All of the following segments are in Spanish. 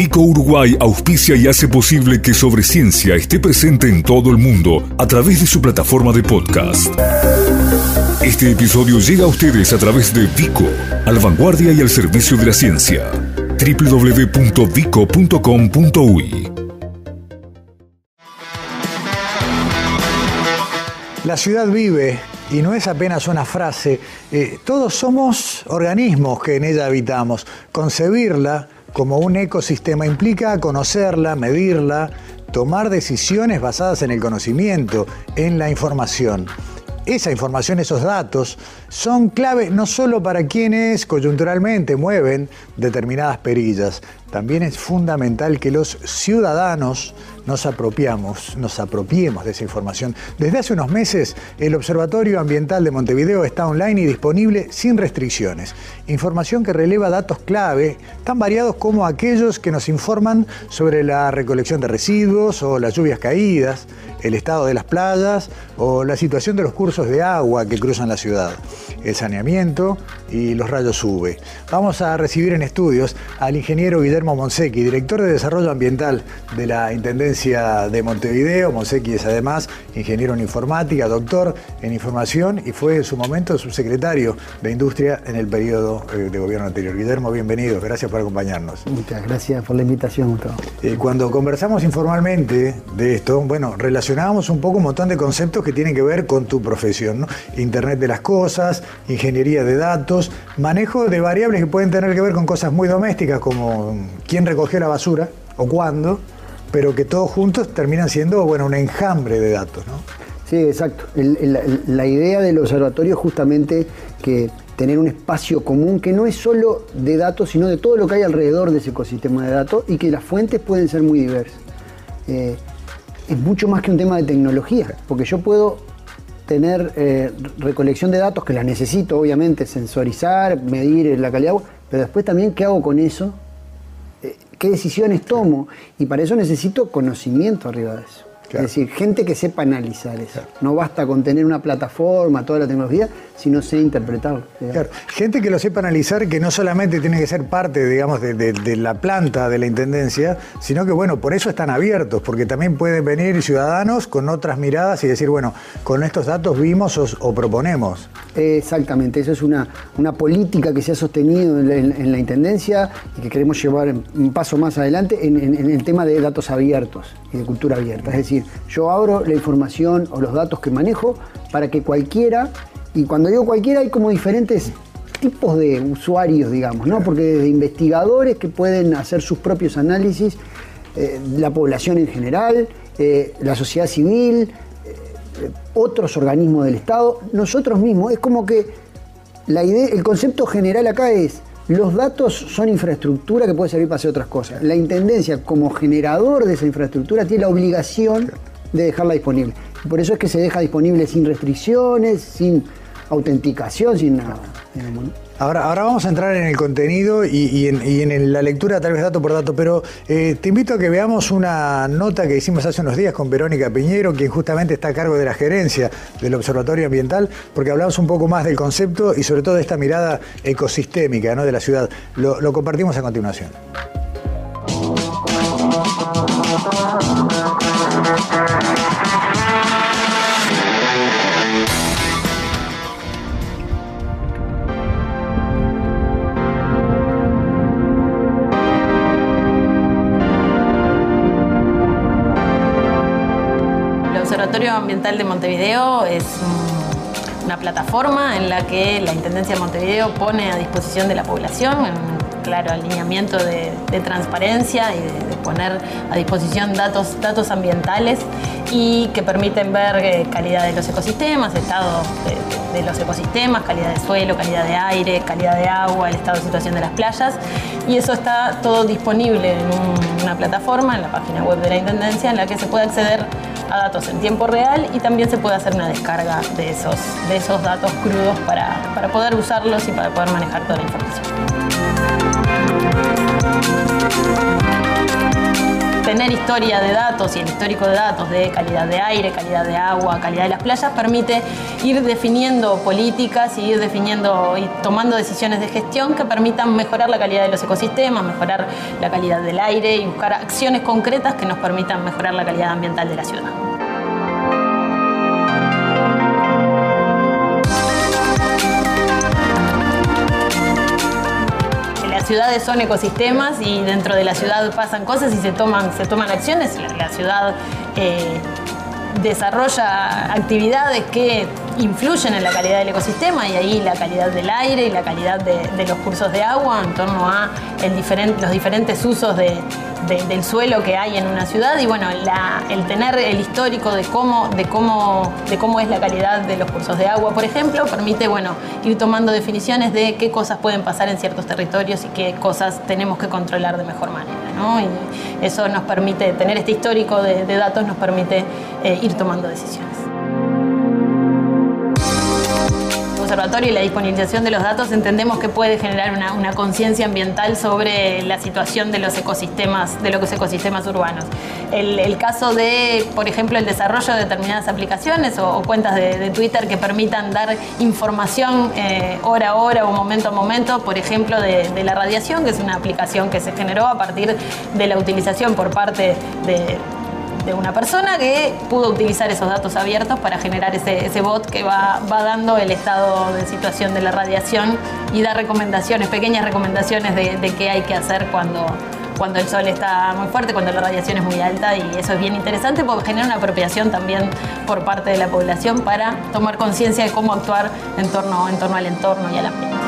Vico Uruguay auspicia y hace posible que Sobre Ciencia esté presente en todo el mundo a través de su plataforma de podcast. Este episodio llega a ustedes a través de Vico, al vanguardia y al servicio de la ciencia. www.vico.com.uy La ciudad vive y no es apenas una frase. Eh, todos somos organismos que en ella habitamos. Concebirla como un ecosistema implica conocerla, medirla, tomar decisiones basadas en el conocimiento, en la información. Esa información, esos datos, son clave no solo para quienes coyunturalmente mueven determinadas perillas, también es fundamental que los ciudadanos nos apropiamos, nos apropiemos de esa información. Desde hace unos meses, el Observatorio Ambiental de Montevideo está online y disponible sin restricciones. Información que releva datos clave, tan variados como aquellos que nos informan sobre la recolección de residuos o las lluvias caídas, el estado de las playas o la situación de los cursos de agua que cruzan la ciudad, el saneamiento y los rayos UV. Vamos a recibir en estudios al ingeniero Guillermo Monsequi, director de Desarrollo Ambiental de la Intendencia de Montevideo. Monsequi es además ingeniero en informática, doctor en información y fue en su momento subsecretario de Industria en el periodo eh, de gobierno anterior. Guillermo, bienvenido, gracias por acompañarnos. Muchas gracias por la invitación, Gustavo. Eh, cuando conversamos informalmente de esto, bueno, relacionábamos un poco un montón de conceptos que tienen que ver con tu profesión, ¿no? Internet de las cosas, ingeniería de datos, manejo de variables que pueden tener que ver con cosas muy domésticas como quién recogió la basura o cuándo, pero que todos juntos terminan siendo bueno, un enjambre de datos. ¿no? Sí, exacto. La idea del observatorio es justamente que tener un espacio común que no es solo de datos, sino de todo lo que hay alrededor de ese ecosistema de datos y que las fuentes pueden ser muy diversas. Eh, es mucho más que un tema de tecnología, porque yo puedo tener eh, recolección de datos que las necesito, obviamente, sensorizar, medir la calidad pero después también qué hago con eso qué decisiones tomo. Y para eso necesito conocimiento arriba de eso. Claro. Es decir, gente que sepa analizar eso. No basta con tener una plataforma, toda la tecnología, sino sé interpretarlo. Claro, gente que lo sepa analizar, que no solamente tiene que ser parte, digamos, de, de- de la planta de la intendencia, sino que, bueno, por eso están abiertos, porque también pueden venir ciudadanos con otras miradas y decir, bueno, con estos datos vimos o, o proponemos. Exactamente, eso es una, una política que se ha sostenido en la, en- en la Intendencia y que queremos llevar un paso más adelante en, en- en el tema de datos abiertos y de cultura abierta. Es decir, yo abro la información o los datos que manejo para que cualquiera, y cuando digo cualquiera hay como diferentes tipos de usuarios, digamos, ¿no? Porque desde investigadores que pueden hacer sus propios análisis, eh, la población en general, eh, la sociedad civil, eh, otros organismos del Estado, nosotros mismos. Es como que la idea, el concepto general acá es, los datos son infraestructura que puede servir para hacer otras cosas. La Intendencia, como generador de esa infraestructura, tiene la obligación de dejarla disponible. Por eso es que se deja disponible sin restricciones, sin autenticación, sin nada. Ahora, ahora vamos a entrar en el contenido y, en, la lectura tal vez dato por dato, pero eh, te invito a que veamos una nota que hicimos hace unos días con Verónica Piñero, quien justamente está a cargo de la gerencia del Observatorio Ambiental, porque hablamos un poco más del concepto y sobre todo de esta mirada ecosistémica ¿no? de la ciudad. Lo, lo compartimos a continuación. Ambiental de Montevideo es un- una plataforma en la que la Intendencia de Montevideo pone a disposición de la población un claro alineamiento de, transparencia y de, poner a disposición datos, datos ambientales y que permiten ver eh, calidad de los ecosistemas, estado de, los ecosistemas, calidad de suelo, calidad de aire, calidad de agua, el estado de situación de las playas. Y eso está todo disponible en un- una plataforma, en la página web de la Intendencia, en la que se puede acceder a datos en tiempo real y también se puede hacer una descarga de esos, de esos datos crudos para, para poder usarlos y para poder manejar toda la información. tener historia de datos y el histórico de datos de calidad de aire, calidad de agua, calidad de las playas, permite ir definiendo políticas y ir definiendo y tomando decisiones de gestión que permitan mejorar la calidad de los ecosistemas, mejorar la calidad del aire y buscar acciones concretas que nos permitan mejorar la calidad ambiental de la ciudad. Ciudades son ecosistemas y dentro de la ciudad pasan cosas y se toman, se toman acciones. La, ciudad eh, desarrolla actividades que influyen en la calidad del ecosistema y ahí la calidad del aire y la calidad de, los cursos de agua en torno a los diferentes usos de, del suelo que hay en una ciudad y bueno, el tener el histórico de cómo, de, cómo, de cómo es la calidad de los cursos de agua, por ejemplo, permite ir tomando definiciones de qué cosas pueden pasar en ciertos territorios y qué cosas tenemos que controlar de mejor manera. Y eso nos permite, tener este histórico de, datos nos permite eh, ir tomando decisiones. Observatorio y la disponibilización de los datos entendemos que puede generar una, conciencia ambiental sobre la situación de los ecosistemas, de los ecosistemas urbanos. El, caso de, por ejemplo, el desarrollo de determinadas aplicaciones o, cuentas de, Twitter que permitan dar información eh, hora a hora o momento a momento, por ejemplo, de, la radiación, que es una aplicación que se generó a partir de la utilización por parte de de una persona que pudo utilizar esos datos abiertos para generar ese, bot que va, dando el estado de situación de la radiación y da recomendaciones, pequeñas recomendaciones de, qué hay que hacer cuando, cuando el sol está muy fuerte, cuando la radiación es muy alta y eso es bien interesante porque genera una apropiación también por parte de la población para tomar conciencia de cómo actuar en torno, en torno al entorno y al ambiente.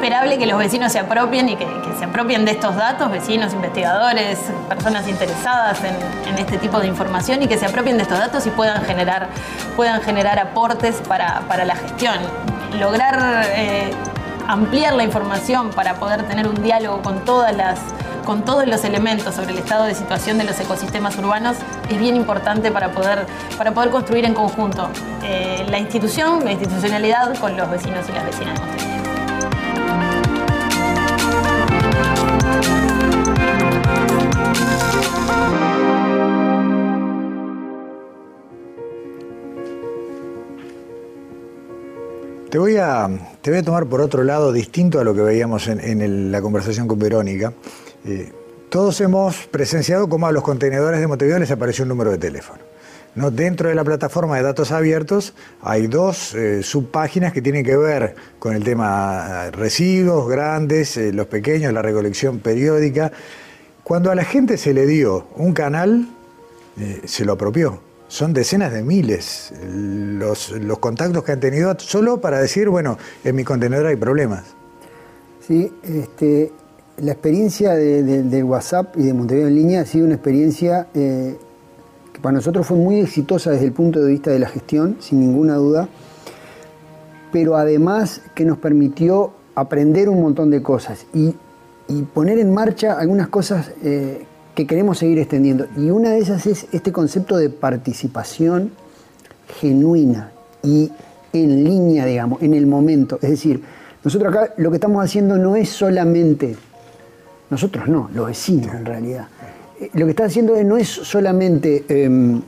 Esperable que los vecinos se apropien y que, se apropien de estos datos, vecinos, investigadores, personas interesadas en, este tipo de información y que se apropien de estos datos y puedan generar, puedan generar aportes para, la gestión. Lograr eh, ampliar la información para poder tener un diálogo con todas las con todos los elementos sobre el estado de situación de los ecosistemas urbanos es bien importante para poder, para poder construir en conjunto eh, la institución, la institucionalidad con los vecinos y las vecinas Te voy, a, te voy a tomar por otro lado, distinto a lo que veíamos en, la conversación con Verónica. Eh, todos hemos presenciado cómo a los contenedores de Montevideo les apareció un número de teléfono. ¿no? Dentro de la plataforma de datos abiertos hay dos eh, subpáginas que tienen que ver con el tema eh, residuos grandes, los pequeños, la recolección periódica. Cuando a la gente se le dio un canal, se lo apropió son decenas de miles los, contactos que han tenido solo para decir, bueno, en mi contenedor hay problemas. Sí, este, la experiencia de, WhatsApp y de Montevideo en línea ha sido una experiencia eh, que para nosotros fue muy exitosa desde el punto de vista de la gestión, sin ninguna duda, pero además que nos permitió aprender un montón de cosas y, poner en marcha algunas cosas eh, que queremos seguir extendiendo. Y una de esas es este concepto de participación genuina y en línea, digamos, en el momento. Es decir, nosotros acá lo que estamos haciendo no es solamente, nosotros no, los vecinos en realidad. Eh, lo que está haciendo no es solamente em,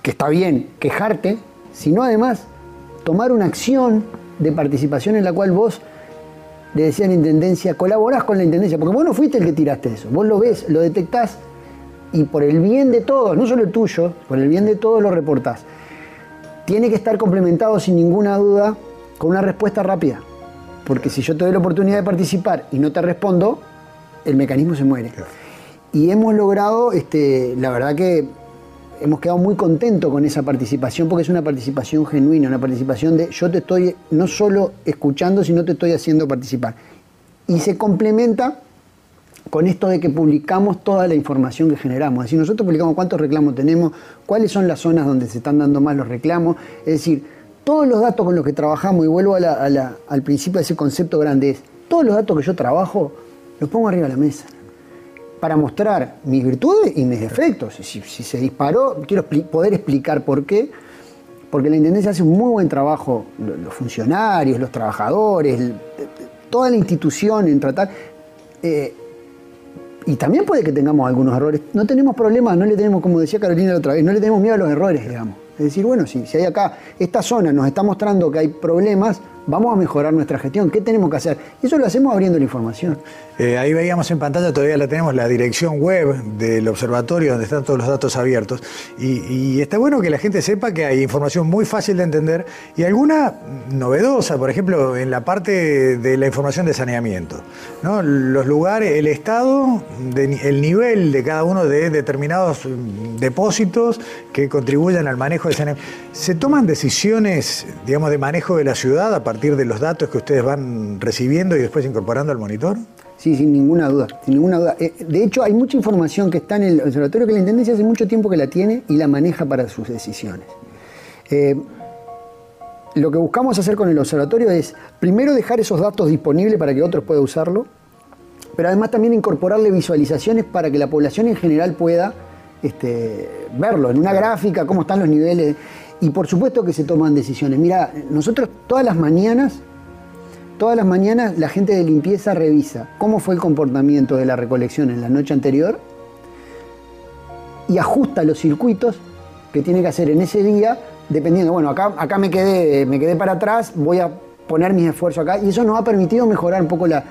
que está bien quejarte, sino además tomar una acción de participación en la cual vos le decía la Intendencia, colaborás con la Intendencia, porque vos no fuiste el que tiraste eso, vos lo ves, lo detectás y por el bien de todos, no solo el tuyo, por el bien de todos lo reportás. Tiene que estar complementado sin ninguna duda con una respuesta rápida, porque si yo te doy la oportunidad de participar y no te respondo, el mecanismo se muere. Y hemos logrado, este, la verdad que hemos quedado muy contentos con esa participación porque es una participación genuina, una participación de yo te estoy no solo escuchando, sino te estoy haciendo participar. Y se complementa con esto de que publicamos toda la información que generamos. Es decir, nosotros publicamos cuántos reclamos tenemos, cuáles son las zonas donde se están dando más los reclamos. Es decir, todos los datos con los que trabajamos, y vuelvo al principio de ese concepto grande, es todos los datos que yo trabajo los pongo arriba de la mesa para mostrar mis virtudes y mis defectos. Si, se disparó, quiero poder explicar por qué, porque la Intendencia hace un muy buen trabajo, los funcionarios, los trabajadores, toda la institución en tratar. Eh, y también puede que tengamos algunos errores. No tenemos problemas, no le tenemos, como decía Carolina la otra vez, no le tenemos miedo a los errores, digamos. Es decir, bueno, si, si hay acá, esta zona nos está mostrando que hay problemas, vamos a mejorar nuestra gestión, ¿qué tenemos que hacer? Y eso lo hacemos abriendo la información. Eh, ahí veíamos en pantalla, todavía la tenemos, la dirección web del observatorio donde están todos los datos abiertos. Y, está bueno que la gente sepa que hay información muy fácil de entender y alguna novedosa, por ejemplo, en la parte de la información de saneamiento. Los lugares, el estado, el nivel de cada uno de determinados depósitos que contribuyen al manejo de saneamiento. ¿Se toman decisiones, digamos, de manejo de la ciudad a de los datos que ustedes van recibiendo y después incorporando al monitor? Sí, sin ninguna duda, sin ninguna duda. Eh, de hecho, hay mucha información que está en el observatorio que la Intendencia hace mucho tiempo que la tiene y la maneja para sus decisiones. Eh, lo que buscamos hacer con el observatorio es, primero, dejar esos datos disponibles para que otros puedan usarlo, pero además también incorporarle visualizaciones para que la población en general pueda este, verlo en una gráfica, cómo están los niveles. Y por supuesto que se toman decisiones. Mira, nosotros todas las mañanas Todas las mañanas la gente de limpieza revisa cómo fue el comportamiento de la recolección en la noche anterior y ajusta los circuitos que tiene que hacer en ese día, dependiendo, bueno, acá, acá me, quedé, me quedé para atrás, voy a poner mis esfuerzos acá, y eso nos ha permitido mejorar un poco la,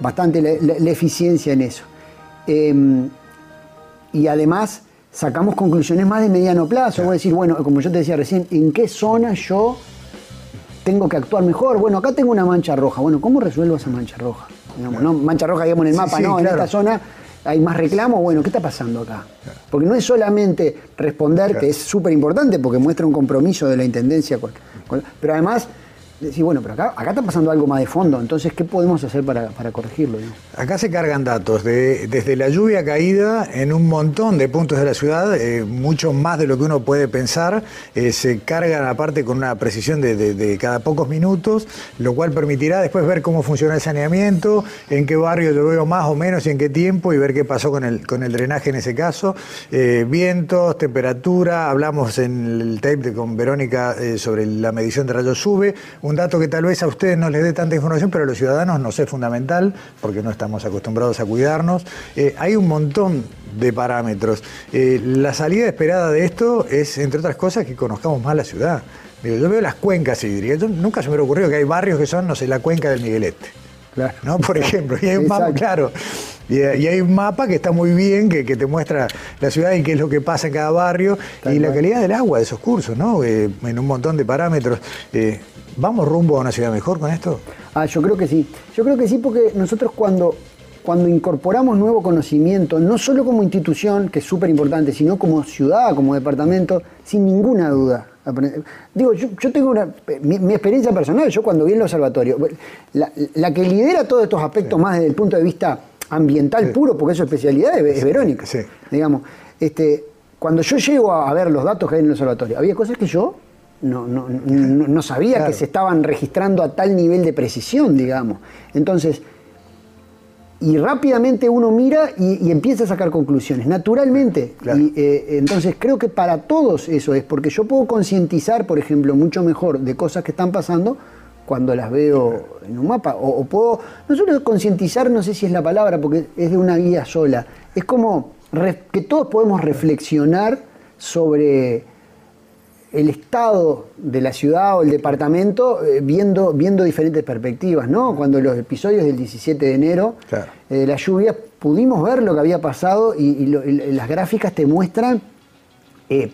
bastante la, eficiencia en eso. Em, y además sacamos conclusiones más de mediano plazo, voy a decir, bueno, como yo te decía recién, ¿en qué zona yo tengo que actuar mejor. Bueno, acá tengo una mancha roja. Bueno, ¿cómo resuelvo esa mancha roja? ¿no? Mancha roja, digamos, en el mapa, ¿no? En esta zona hay más reclamos. Bueno, ¿qué está pasando acá? Porque no es solamente responder, que es súper importante porque muestra un compromiso de la intendencia, pero además decir, bueno, pero acá, acá está pasando algo más de fondo, entonces, ¿qué podemos hacer para, corregirlo? Acá se cargan datos, de, desde la lluvia caída en un montón de puntos de la ciudad, eh, mucho más de lo que uno puede pensar, eh, se cargan aparte con una precisión de, cada pocos minutos, lo cual permitirá después ver cómo funciona el saneamiento, en qué barrio lo veo más o menos y en qué tiempo, y ver qué pasó con el, con el drenaje en ese caso, eh, vientos, temperatura, hablamos en el tape con Verónica sobre la medición de rayos sube, un dato que tal vez a ustedes no les dé tanta información, pero a los ciudadanos nos es fundamental, porque no estamos acostumbrados a cuidarnos. Eh, hay un montón de parámetros. Eh, la salida esperada de esto es, entre otras cosas, que conozcamos más la ciudad. yo veo las cuencas hídricas. nunca se me ha ocurrido que hay barrios que son, no sé, la cuenca del Miguelete. Claro. ¿no? Por ejemplo, y hay un mapa, claro, y, hay un mapa que está muy bien, que, te muestra la ciudad y qué es lo que pasa en cada barrio, y la calidad del agua de esos cursos, ¿no? Eh, en un montón de parámetros. ¿Vamos rumbo a una ciudad mejor con esto? Ah, yo creo que sí. Yo creo que sí porque nosotros cuando, cuando incorporamos nuevo conocimiento, no solo como institución, que es súper importante, sino como ciudad, como departamento, sin ninguna duda. Digo, yo, tengo una, mi, experiencia personal, yo cuando vi el observatorio, la, que lidera todos estos aspectos más desde el punto de vista ambiental puro, porque es su especialidad, es, Verónica. Digamos, este, cuando yo llego a ver los datos que hay en el observatorio, había cosas que yo no, no, no, sabía que se estaban registrando a tal nivel de precisión, digamos. Entonces, y rápidamente uno mira y, empieza a sacar conclusiones, naturalmente. Y, eh, entonces creo que para todos eso es, porque yo puedo concientizar, por ejemplo, mucho mejor de cosas que están pasando cuando las veo en un mapa. O, puedo, no solo concientizar, no sé si es la palabra, porque es de una guía sola, es como que todos podemos reflexionar sobre el estado de la ciudad o el departamento eh, viendo, viendo diferentes perspectivas, ¿no? Cuando los episodios del 17 de enero, eh, las lluvias, pudimos ver lo que había pasado y, las gráficas te muestran eh,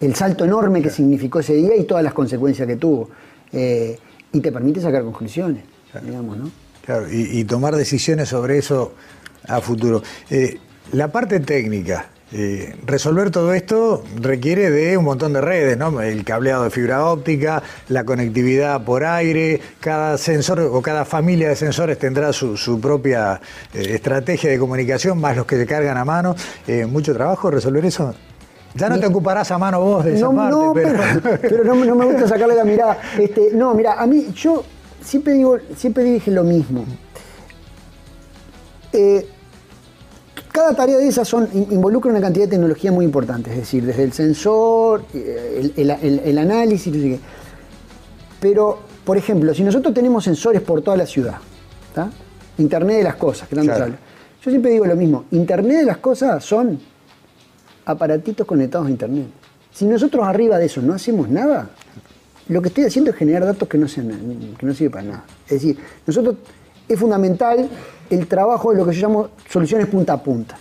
el salto enorme que significó ese día y todas las consecuencias que tuvo. Y te permite sacar conclusiones, digamos, ¿no? Claro, y, y, tomar decisiones sobre eso a futuro. la parte técnica, eh, resolver todo esto requiere de un montón de redes, ¿no? El cableado de fibra óptica, la conectividad por aire, cada sensor o cada familia de sensores tendrá su, propia eh, estrategia de comunicación, más los que se cargan a mano. Eh, mucho trabajo resolver eso. Ya no te ocuparás a mano vos de esa no, parte, no, pero, no, me gusta sacarle la mirada. Este, no, mira, a mí yo siempre digo, siempre dije lo mismo cada tarea de esas son, involucra una cantidad de tecnología muy importante, es decir, desde el sensor, eh, el, análisis, no sé qué. Pero, por ejemplo, si nosotros tenemos sensores por toda la ciudad, Internet de las cosas, que tanto claro. Yo siempre digo lo mismo, Internet de las cosas son aparatitos conectados a Internet. Si nosotros arriba de eso no hacemos nada, lo que estoy haciendo es generar datos que no, sirven, que no sirven para nada. Es decir, nosotros es fundamental el trabajo de lo que yo llamo soluciones punta a punta.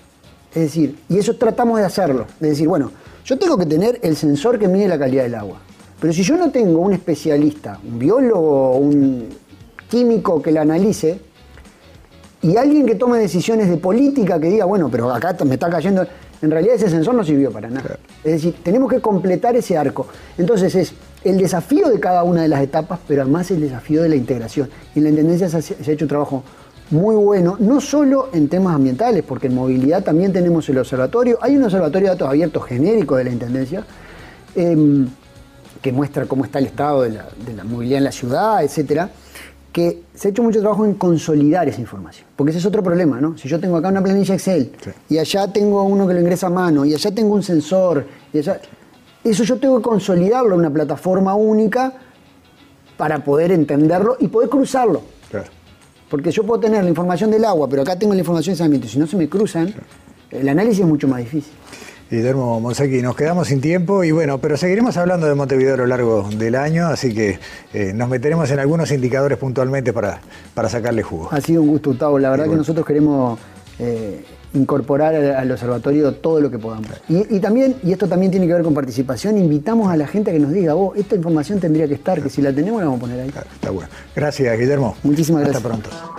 Es decir, y eso tratamos de hacerlo. Es decir, bueno, yo tengo que tener el sensor que mide la calidad del agua. Pero si yo no tengo un especialista, un biólogo, un químico que la analice, y alguien que tome decisiones de política que diga, bueno, pero acá me está cayendo, en realidad ese sensor no sirvió para nada. Es decir, tenemos que completar ese arco. Entonces es el desafío de cada una de las etapas, pero además el desafío de la integración. Y en la Intendencia se ha hecho un trabajo muy bueno, no solo en temas ambientales, porque en movilidad también tenemos el observatorio. Hay un observatorio de datos abiertos genérico de la Intendencia em, que muestra cómo está el estado de la, movilidad en la ciudad, etcétera que se ha hecho mucho trabajo en consolidar esa información. Porque ese es otro problema, ¿no? Si yo tengo acá una planilla Excel y allá tengo uno que lo ingresa a mano y allá tengo un sensor, y allá, eso yo tengo que consolidarlo en una plataforma única para poder entenderlo y poder cruzarlo. Porque yo puedo tener la información del agua, pero acá tengo la información de saneamiento. Si no se me cruzan, el análisis es mucho más difícil. Guillermo Monsaki, nos quedamos sin tiempo y bueno, pero seguiremos hablando de Montevideo a lo largo del año, así que eh, nos meteremos en algunos indicadores puntualmente para, para sacarle jugo. Ha sido un gusto, Gustavo. La verdad que nosotros queremos eh, incorporar al, observatorio todo lo que podamos. Y, también, y esto también tiene que ver con participación, invitamos a la gente a que nos diga, vos, esta información tendría que estar, que si la tenemos la vamos a poner ahí. está bueno. Gracias, Guillermo. Muchísimas gracias. Hasta pronto.